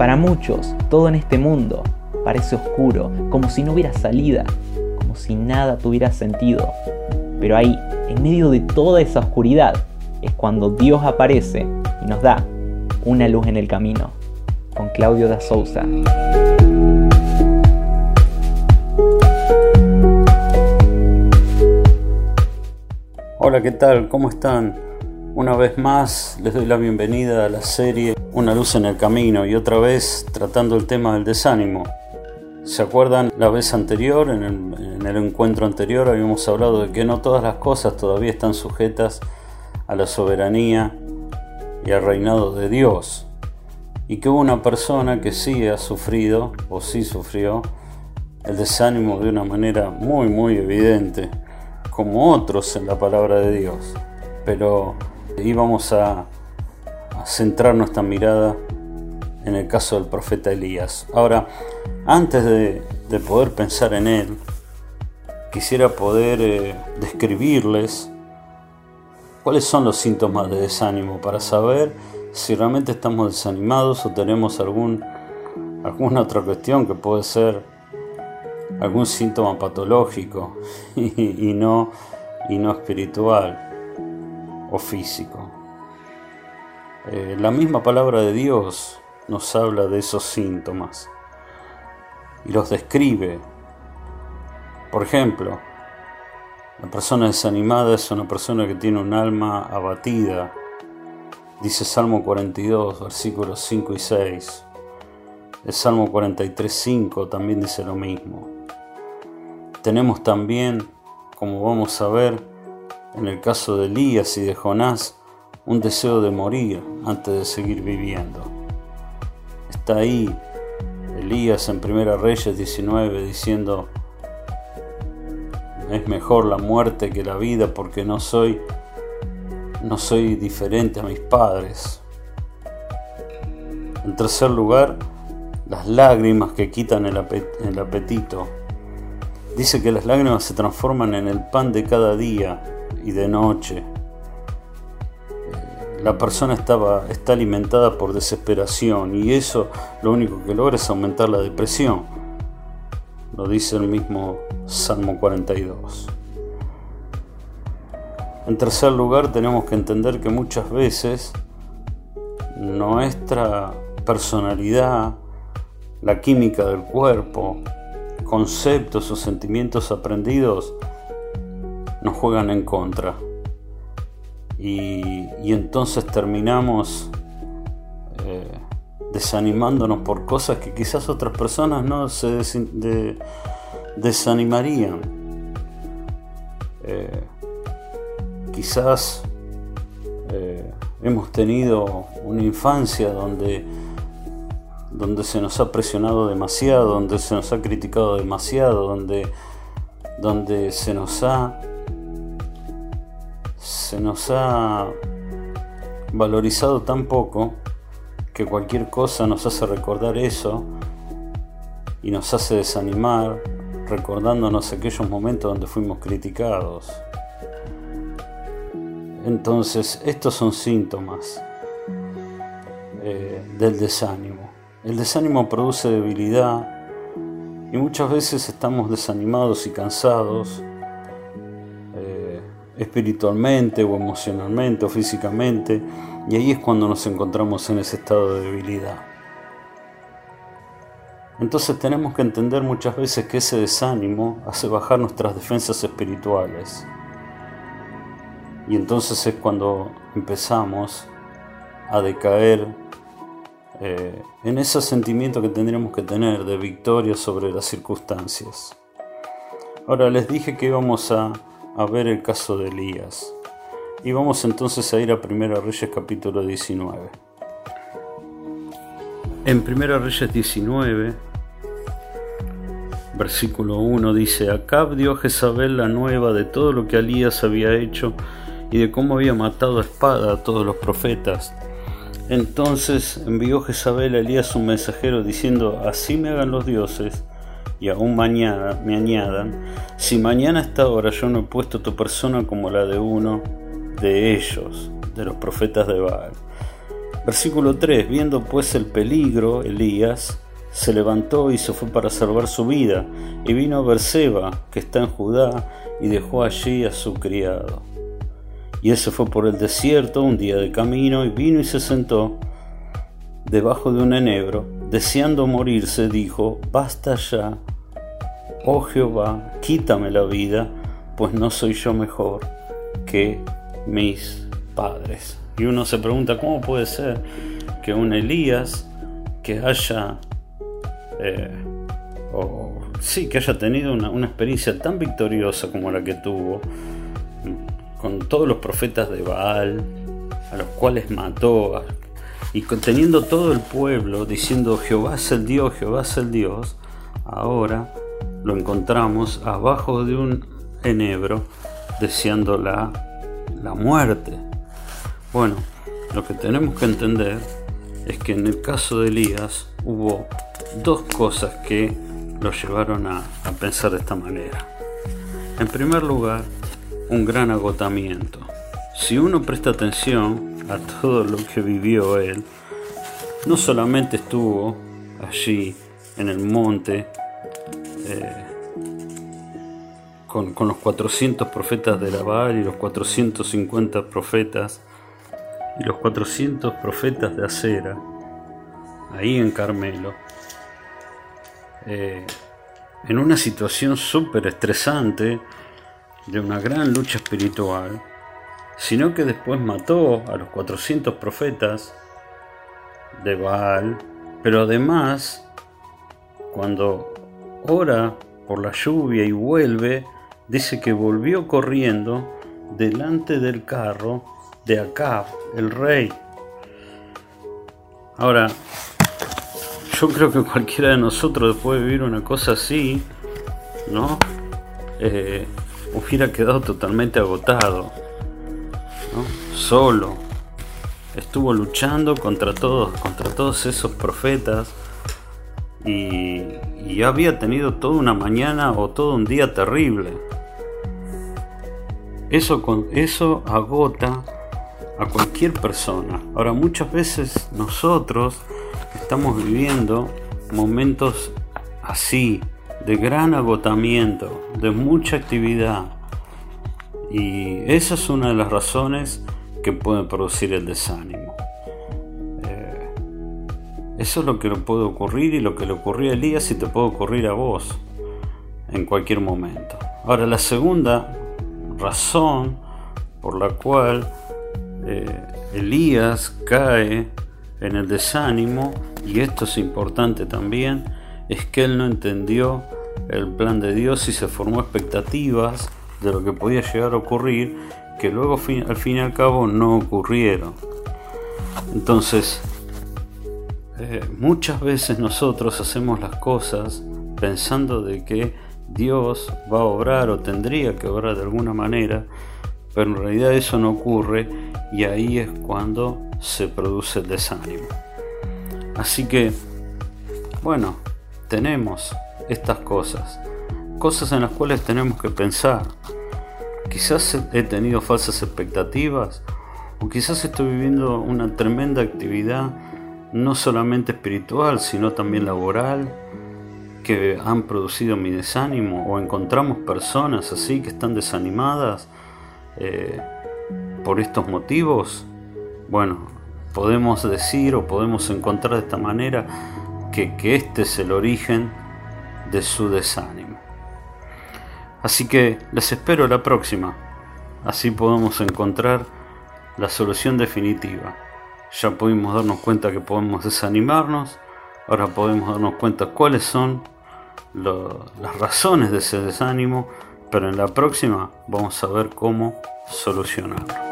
Para muchos, todo en este mundo parece oscuro, como si no hubiera salida, como si nada tuviera sentido. Pero ahí, en medio de toda esa oscuridad, es cuando Dios aparece y nos da una luz en el camino. Con Claudio da Souza. Hola, ¿qué tal? ¿Cómo están? Una vez más les doy la bienvenida a la serie Una luz en el camino y otra vez tratando el tema del desánimo. ¿Se acuerdan la vez anterior, en el, encuentro anterior, habíamos hablado de que no todas las cosas todavía están sujetas a la soberanía y al reinado de Dios? Y que hubo una persona que sí ha sufrido, o sí sufrió, el desánimo de una manera muy, muy evidente, como otros en la palabra de Dios. Pero íbamos a, a centrar nuestra mirada en el caso del profeta Elías. Ahora, antes de, poder pensar en él, quisiera poder eh, describirles cuáles son los síntomas de desánimo para saber si realmente estamos desanimados o tenemos algún, alguna otra cuestión que puede ser algún síntoma patológico y, no, y no espiritual o físico. Eh, la misma palabra de Dios nos habla de esos síntomas y los describe. Por ejemplo, la persona desanimada es una persona que tiene un alma abatida. Dice Salmo 42, versículos 5 y 6. El Salmo 43, 5 también dice lo mismo. Tenemos también, como vamos a ver en el caso de Elías y de Jonás, un deseo de morir antes de seguir viviendo. Está ahí Elías en Primera Reyes 19 diciendo, es mejor la muerte que la vida porque no soy no soy diferente a mis padres. En tercer lugar, las lágrimas que quitan el, el apetito. Dice que las lágrimas se transforman en el pan de cada día y de noche la persona estaba, está alimentada por desesperación y eso lo único que logra es aumentar la depresión. Lo dice el mismo Salmo 42. En tercer lugar, tenemos que entender que muchas veces nuestra personalidad, la química del cuerpo, conceptos o sentimientos aprendidos nos juegan en contra y, entonces terminamos eh, desanimándonos por cosas que quizás otras personas no se desanimarían. Eh, quizás eh, hemos tenido una infancia donde, donde se nos ha presionado demasiado, donde se nos ha criticado demasiado, donde, donde se nos ha se nos ha valorizado tan poco que cualquier cosa nos hace recordar eso y nos hace desanimar recordándonos aquellos momentos donde fuimos criticados. Entonces, estos son síntomas eh, del desánimo. El desánimo produce debilidad y muchas veces estamos desanimados y cansados espiritualmente o emocionalmente o físicamente, y ahí es cuando nos encontramos en ese estado de debilidad. Entonces tenemos que entender muchas veces que ese desánimo hace bajar nuestras defensas espirituales. Y entonces es cuando empezamos a decaer eh, en ese sentimiento que tendríamos que tener de victoria sobre las circunstancias. Ahora les dije que íbamos a a ver el caso de Elías. Y vamos entonces a ir a 1 Reyes capítulo 19. En 1 Reyes 19, versículo 1 dice, Acab dio a Jezabel la nueva de todo lo que Elías había hecho y de cómo había matado a espada a todos los profetas. Entonces envió Jezabel a Elías un mensajero diciendo, así me hagan los dioses y aún mañana me añadan, si mañana a esta hora yo no he puesto tu persona como la de uno de ellos, de los profetas de Baal. Versículo 3. Viendo pues el peligro, Elías se levantó y se fue para salvar su vida, y vino a Berseba, que está en Judá, y dejó allí a su criado. Y él se fue por el desierto un día de camino, y vino y se sentó debajo de un enebro, deseando morirse, dijo, basta ya, oh Jehová, quítame la vida, pues no soy yo mejor que mis padres. Y uno se pregunta, ¿cómo puede ser que un Elías que haya eh, o sí, que haya tenido una, experiencia tan victoriosa como la que tuvo, con todos los profetas de Baal, a los cuales mató, y teniendo todo el pueblo diciendo Jehová es el Dios, Jehová es el Dios, ahora lo encontramos abajo de un enebro deseando la, muerte. Bueno, lo que tenemos que entender es que en el caso de Elías hubo dos cosas que lo llevaron a, pensar de esta manera. En primer lugar, un gran agotamiento. Si uno presta atención a todo lo que vivió él, no solamente estuvo allí en el monte eh, con, los 400 profetas de la Baal y los 450 profetas y los 400 profetas de Acera, ahí en Carmelo, eh, en una situación súper estresante de una gran lucha espiritual, sino que después mató a los 400 profetas de Baal, pero además, cuando ora por la lluvia y vuelve, dice que volvió corriendo delante del carro de Acab, el rey. Ahora, yo creo que cualquiera de nosotros después de vivir una cosa así, ¿no? Eh, hubiera quedado totalmente agotado. Solo. Estuvo luchando contra todos, contra todos esos profetas y, había tenido toda una mañana o todo un día terrible. Eso, eso agota a cualquier persona. Ahora muchas veces nosotros estamos viviendo momentos así, de gran agotamiento, de mucha actividad. Y esa es una de las razones que puede producir el desánimo. Eh, eso es lo que le puede ocurrir y lo que le ocurrió a Elías y te puede ocurrir a vos en cualquier momento. Ahora, la segunda razón por la cual eh, Elías cae en el desánimo, y esto es importante también, es que él no entendió el plan de Dios y se formó expectativas de lo que podía llegar a ocurrir que luego al fin y al cabo no ocurrieron. Entonces, eh, muchas veces nosotros hacemos las cosas pensando de que Dios va a obrar o tendría que obrar de alguna manera, pero en realidad eso no ocurre y ahí es cuando se produce el desánimo. Así que, bueno, tenemos estas cosas, cosas en las cuales tenemos que pensar. Quizás he tenido falsas expectativas o quizás estoy viviendo una tremenda actividad, no solamente espiritual, sino también laboral, que han producido mi desánimo o encontramos personas así que están desanimadas eh, por estos motivos bueno, podemos decir o podemos encontrar de esta manera que, este es el origen de su desánimo. Así que les espero la próxima. Así podemos encontrar la solución definitiva. Ya pudimos darnos cuenta que podemos desanimarnos. Ahora podemos darnos cuenta cuáles son las razones de ese desánimo. Pero en la próxima vamos a ver cómo solucionarlo.